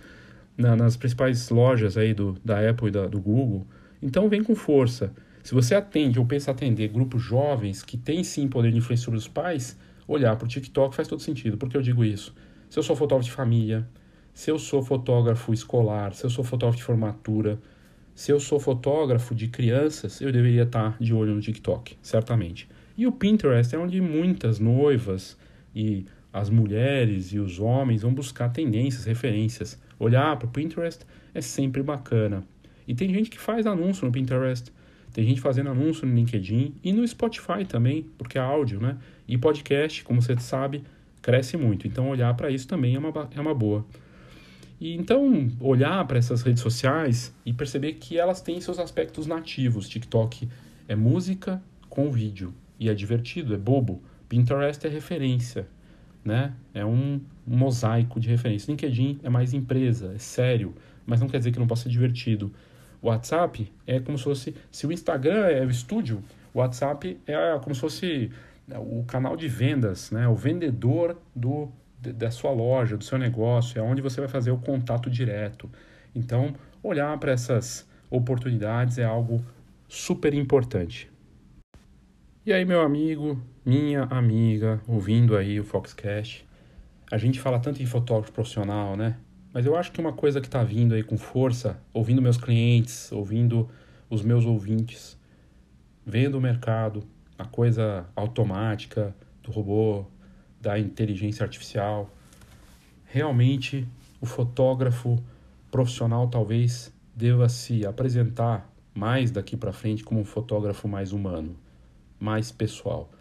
Speaker 1: na, nas principais lojas aí do, da Apple e da, do Google. Então vem com força. Se você atende ou pensa atender grupos jovens que têm sim poder de influência sobre os pais, olhar para o TikTok faz todo sentido. Por que eu digo isso? Se eu sou fotógrafo de família, se eu sou fotógrafo escolar, se eu sou fotógrafo de formatura, se eu sou fotógrafo de crianças, eu deveria estar de olho no TikTok, certamente. E o Pinterest é onde muitas noivas e as mulheres e os homens vão buscar tendências, referências. Olhar para o Pinterest é sempre bacana. E tem gente que faz anúncio no Pinterest, tem gente fazendo anúncio no LinkedIn e no Spotify também, porque é áudio, né? E podcast, como você sabe, cresce muito. Então, olhar para isso também é uma, é uma boa. E então, olhar para essas redes sociais e perceber que elas têm seus aspectos nativos. TikTok é música com vídeo e é divertido, é bobo. Pinterest é referência, né? É um, mosaico de referência. LinkedIn é mais empresa, é sério, mas não quer dizer que não possa ser divertido. WhatsApp é como se fosse, se o Instagram é o estúdio, o WhatsApp é como se fosse o canal de vendas, né? O vendedor do da sua loja, do seu negócio, é onde você vai fazer o contato direto. Então, olhar para essas oportunidades é algo super importante. E aí, meu amigo, minha amiga, ouvindo aí o Foxcast, a gente fala tanto em fotógrafo profissional, né? Mas eu acho que uma coisa que está vindo aí com força, ouvindo meus clientes, ouvindo os meus ouvintes, vendo o mercado, a coisa automática do robô, da inteligência artificial. Realmente, o fotógrafo profissional talvez deva se apresentar mais daqui para frente como um fotógrafo mais humano, mais pessoal.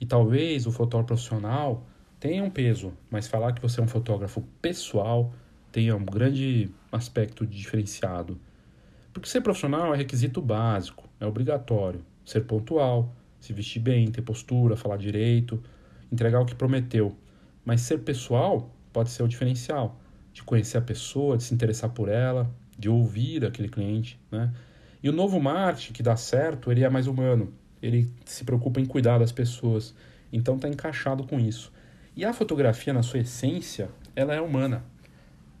Speaker 1: E talvez o fotógrafo profissional tenha um peso, mas falar que você é um fotógrafo pessoal tenha um grande aspecto diferenciado. Porque ser profissional é requisito básico, é obrigatório. Ser pontual, se vestir bem, ter postura, falar direito, entregar o que prometeu. Mas ser pessoal pode ser o diferencial, de conhecer a pessoa, de se interessar por ela, de ouvir aquele cliente, né? E o novo marketing que dá certo, ele é mais humano. Ele se preocupa em cuidar das pessoas. Então está encaixado com isso. E a fotografia, na sua essência, ela é humana.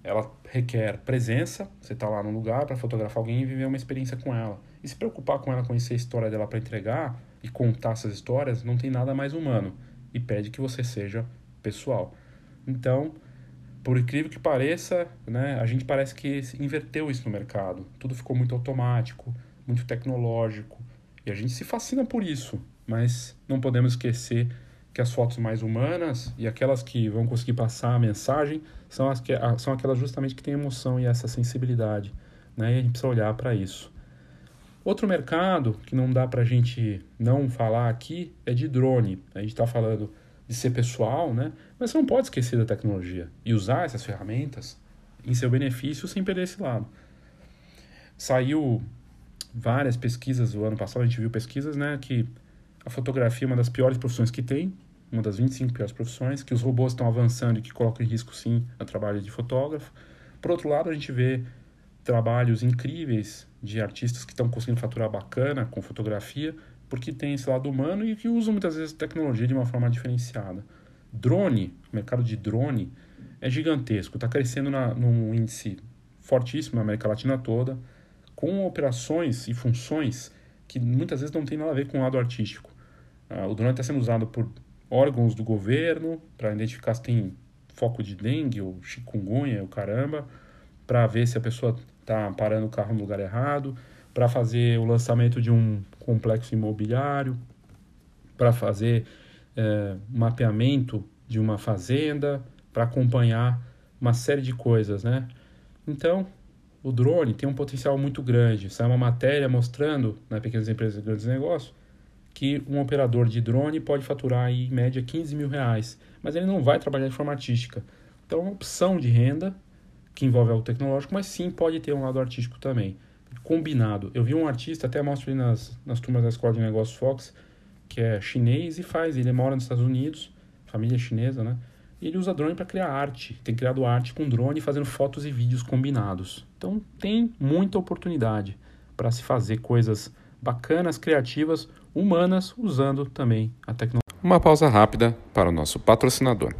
Speaker 1: Ela requer presença, você está lá no lugar para fotografar alguém e viver uma experiência com ela. E se preocupar com ela, conhecer a história dela para entregar e contar essas histórias, não tem nada mais humano e pede que você seja pessoal. Então, por incrível que pareça, né, a gente parece que inverteu isso no mercado. Tudo ficou muito automático, muito tecnológico, e a gente se fascina por isso, mas não podemos esquecer que as fotos mais humanas e aquelas que vão conseguir passar a mensagem são, as que, são aquelas justamente que têm emoção e essa sensibilidade. Né? E a gente precisa olhar para isso. Outro mercado que não dá para a gente não falar aqui é de drone. A gente está falando de ser pessoal, né? Mas você não pode esquecer da tecnologia e usar essas ferramentas em seu benefício sem perder esse lado. Saiu várias pesquisas o ano passado, a gente viu pesquisas, né, que a fotografia é uma das piores profissões que tem, uma das 25 piores profissões, que os robôs estão avançando e que colocam em risco, sim, o trabalho de fotógrafo. Por outro lado, a gente vê trabalhos incríveis de artistas que estão conseguindo faturar bacana com fotografia, porque tem esse lado humano e que usam muitas vezes tecnologia de uma forma diferenciada. Drone, o mercado de drone é gigantesco, está crescendo na, num índice fortíssimo na América Latina toda, com operações e funções que muitas vezes não tem nada a ver com o lado artístico. Ah, o drone está sendo usado por órgãos do governo para identificar se tem foco de dengue ou chikungunya, o caramba, para ver se a pessoa está parando o carro no lugar errado, para fazer o lançamento de um complexo imobiliário, para fazer é, mapeamento de uma fazenda, para acompanhar uma série de coisas, né? Então, o drone tem um potencial muito grande. Sai uma matéria mostrando, na né, pequenas empresas e grandes negócios, que um operador de drone pode faturar aí, em média 15 mil reais, mas ele não vai trabalhar de forma artística. Então, é uma opção de renda que envolve algo tecnológico, mas sim pode ter um lado artístico também. Combinado. Eu vi um artista, até mostro nas, nas turmas da Escola de Negócios Fox, que é chinês e faz, ele mora nos Estados Unidos, família chinesa, né? E ele usa drone para criar arte. Tem criado arte com drone fazendo fotos e vídeos combinados. Então tem muita oportunidade para se fazer coisas bacanas, criativas, humanas, usando também a tecnologia.
Speaker 2: Uma pausa rápida para o nosso patrocinador.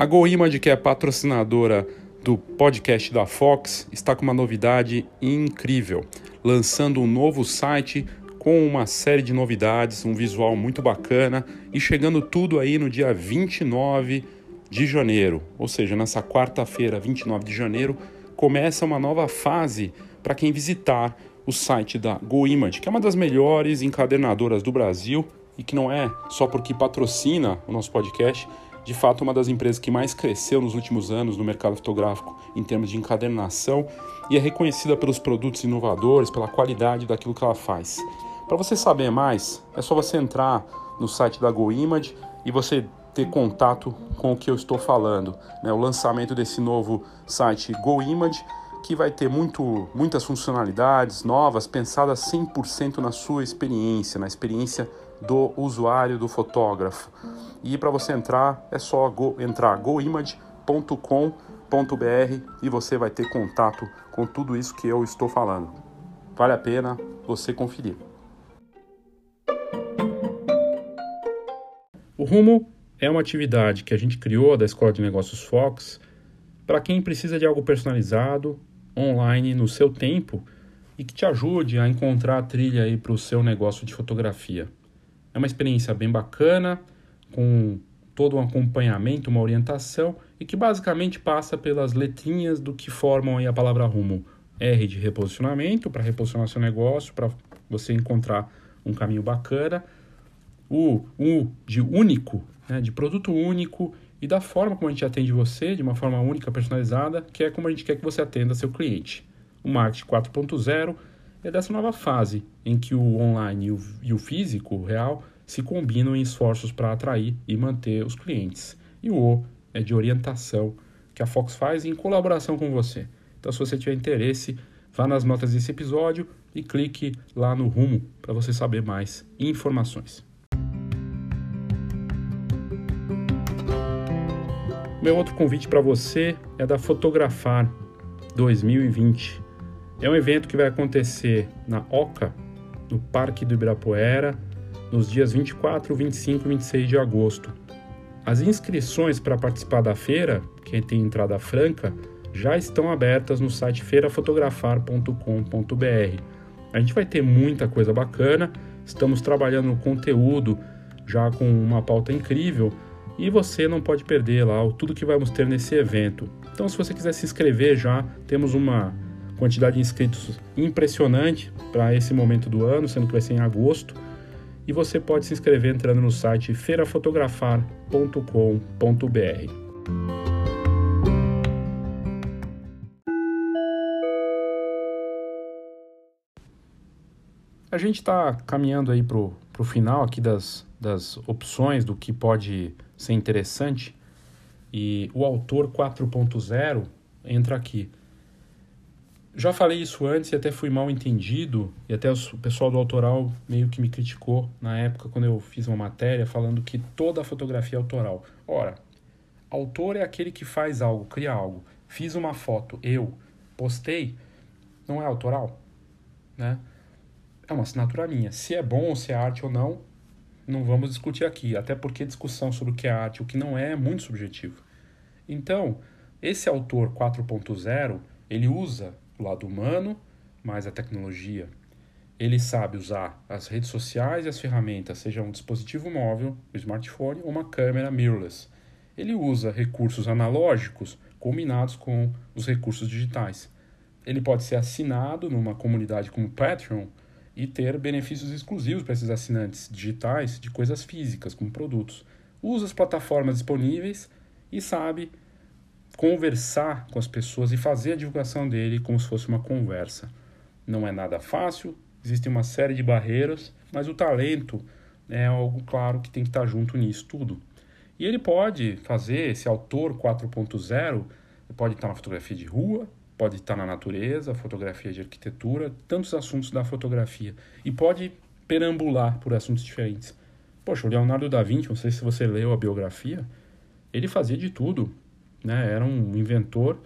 Speaker 2: A GoImage, que é patrocinadora do podcast da Fox, está com uma novidade incrível, lançando um novo site com uma série de novidades, um visual muito bacana e chegando tudo aí no dia 29 de janeiro, ou seja, nessa quarta-feira, 29 de janeiro, começa uma nova fase para quem visitar o site da GoImage, que é uma das melhores encadernadoras do Brasil e que não é só porque patrocina o nosso podcast, de fato uma das empresas que mais cresceu nos últimos anos no mercado fotográfico em termos de encadernação e é reconhecida pelos produtos inovadores, pela qualidade daquilo que ela faz. Para você saber mais, é só você entrar no site da GoImage e você ter contato com o que eu estou falando. Né? O lançamento desse novo site GoImage, que vai ter muito, muitas funcionalidades novas, pensadas 100% na sua experiência, na experiência do usuário, do fotógrafo. E para você entrar, é só go, entrar goimage.com.br e você vai ter contato com tudo isso que eu estou falando. Vale a pena você conferir.
Speaker 1: O Rumo é uma atividade que a gente criou da Escola de Negócios Fox para quem precisa de algo personalizado, online, no seu tempo e que te ajude a encontrar a trilha aí para o seu negócio de fotografia. É uma experiência bem bacana, com todo um acompanhamento, uma orientação e que basicamente passa pelas letrinhas do que formam a palavra rumo. R de reposicionamento, para reposicionar seu negócio, para você encontrar um caminho bacana o U de único, né, de produto único e da forma como a gente atende você, de uma forma única, personalizada, que é como a gente quer que você atenda seu cliente. O marketing 4.0 é dessa nova fase em que o online e o, e o físico, o real, se combinam em esforços para atrair e manter os clientes. E o O é de orientação que a Fox faz em colaboração com você. Então, se você tiver interesse, vá nas notas desse episódio e clique lá no rumo para você saber mais informações. Meu outro convite para você é da Fotografar 2020. É um evento que vai acontecer na Oca, no Parque do Ibirapuera, nos dias 24, 25 e 26 de agosto. As inscrições para participar da feira, que tem entrada franca, já estão abertas no site feirafotografar.com.br. A gente vai ter muita coisa bacana, estamos trabalhando no conteúdo já com uma pauta incrível e você não pode perder lá tudo que vamos ter nesse evento. Então, se você quiser se inscrever já, temos uma quantidade de inscritos impressionante para esse momento do ano, sendo que vai ser em agosto. E você pode se inscrever entrando no site feirafotografar.com.br. A gente está caminhando aí para o final aqui das, das opções do que pode ser interessante. E o autor 4.0 entra aqui. Já falei isso antes e até fui mal entendido, e até o pessoal do autoral meio que me criticou na época quando eu fiz uma matéria falando que toda a fotografia é autoral. Ora, autor é aquele que faz algo, cria algo. Fiz uma foto, eu postei, não é autoral, né? É uma assinatura minha. Se é bom ou se é arte ou não, não vamos discutir aqui, até porque discussão sobre o que é arte e o que não é é muito subjetivo. Então, esse autor 4.0, ele usa o lado humano mais a tecnologia. Ele sabe usar as redes sociais e as ferramentas, seja um dispositivo móvel, um smartphone ou uma câmera mirrorless. Ele usa recursos analógicos combinados com os recursos digitais. Ele pode ser assinado numa comunidade como Patreon e ter benefícios exclusivos para esses assinantes digitais de coisas físicas, como produtos. Usa as plataformas disponíveis e sabe conversar com as pessoas e fazer a divulgação dele como se fosse uma conversa. Não é nada fácil, existe uma série de barreiras, mas o talento é algo claro que tem que estar junto nisso tudo. E ele pode fazer esse autor 4.0, pode estar na fotografia de rua, pode estar na natureza, fotografia de arquitetura, tantos assuntos da fotografia. E pode perambular por assuntos diferentes. Poxa, o Leonardo da Vinci, não sei se você leu a biografia, ele fazia de tudo. Né? Era um inventor,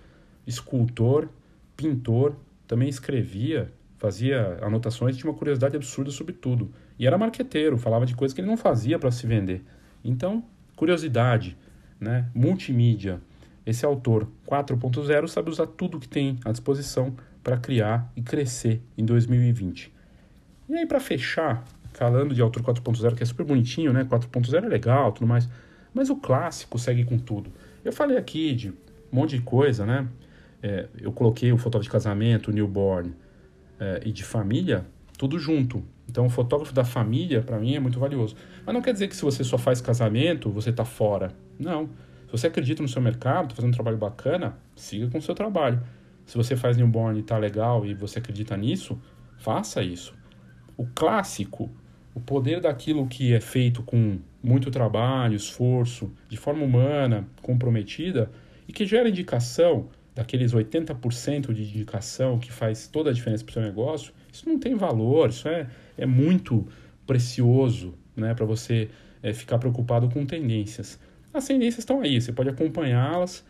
Speaker 1: escultor, pintor, também escrevia, fazia anotações, tinha uma curiosidade absurda sobre tudo. E era marqueteiro, falava de coisas que ele não fazia para se vender. Então, curiosidade, né? multimídia. Esse autor 4.0 sabe usar tudo que tem à disposição para criar e crescer em 2020. E aí, para fechar, falando de autor 4.0, que é super bonitinho, né? 4.0 é legal, tudo mais, mas o clássico segue com tudo. Eu falei aqui de um monte de coisa, né? É, eu coloquei o fotógrafo de casamento, newborn é, e de família, tudo junto. Então, o fotógrafo da família, para mim, é muito valioso. Mas não quer dizer que se você só faz casamento, você está fora. Não. Se você acredita no seu mercado, está fazendo um trabalho bacana, siga com o seu trabalho. Se você faz newborn e está legal e você acredita nisso, faça isso. O clássico, o poder daquilo que é feito com muito trabalho, esforço, de forma humana, comprometida e que gera indicação, daqueles 80% de indicação que faz toda a diferença para o seu negócio, isso não tem valor, isso é, é muito precioso né, para você é, ficar preocupado com tendências. As tendências estão aí, você pode acompanhá-las,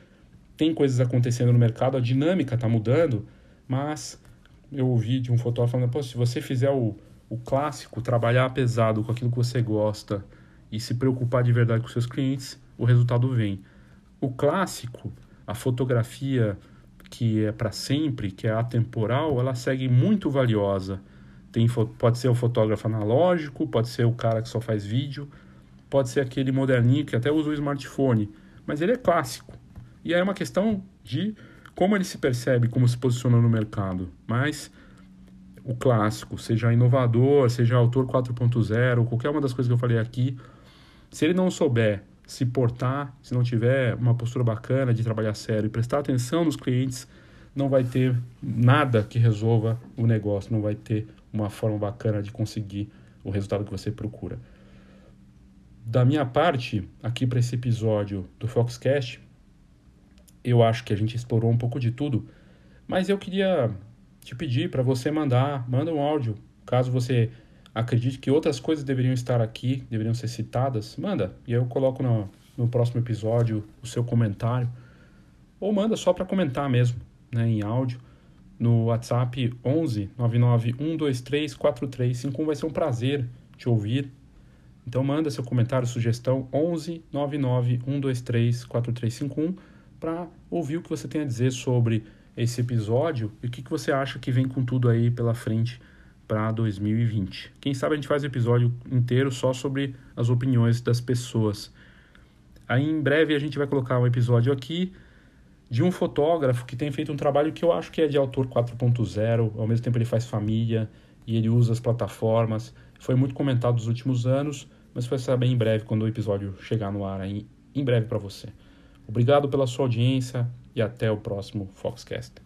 Speaker 1: tem coisas acontecendo no mercado, a dinâmica está mudando, mas eu ouvi de um fotógrafo falando, se você fizer o, o clássico, trabalhar pesado com aquilo que você gosta, e se preocupar de verdade com seus clientes, o resultado vem. O clássico, a fotografia que é para sempre, que é atemporal, ela segue muito valiosa. Tem, pode ser o fotógrafo analógico, pode ser o cara que só faz vídeo, pode ser aquele moderninho que até usa o smartphone, mas ele é clássico. E aí é uma questão de como ele se percebe, como se posiciona no mercado. Mas o clássico, seja inovador, seja autor 4.0, qualquer uma das coisas que eu falei aqui, se ele não souber se portar, se não tiver uma postura bacana de trabalhar sério e prestar atenção nos clientes, não vai ter nada que resolva o negócio, não vai ter uma forma bacana de conseguir o resultado que você procura. Da minha parte, aqui para esse episódio do Foxcast, eu acho que a gente explorou um pouco de tudo, mas eu queria te pedir para você mandar, manda um áudio, caso você acredite que outras coisas deveriam estar aqui, deveriam ser citadas, manda. E aí eu coloco no, no próximo episódio o seu comentário. Ou manda só para comentar mesmo, né, em áudio, no WhatsApp 11 99 123 4351. Vai ser um prazer te ouvir. Então manda seu comentário, sugestão 11 99 123 4351 para ouvir o que você tem a dizer sobre esse episódio e o que, que você acha que vem com tudo aí pela frente para 2020. Quem sabe a gente faz um episódio inteiro só sobre as opiniões das pessoas. Aí em breve a gente vai colocar um episódio aqui de um fotógrafo que tem feito um trabalho que eu acho que é de autor 4.0, ao mesmo tempo ele faz família e ele usa as plataformas. Foi muito comentado nos últimos anos, mas vai saber em breve quando o episódio chegar no ar em breve para você. Obrigado pela sua audiência e até o próximo Foxcast.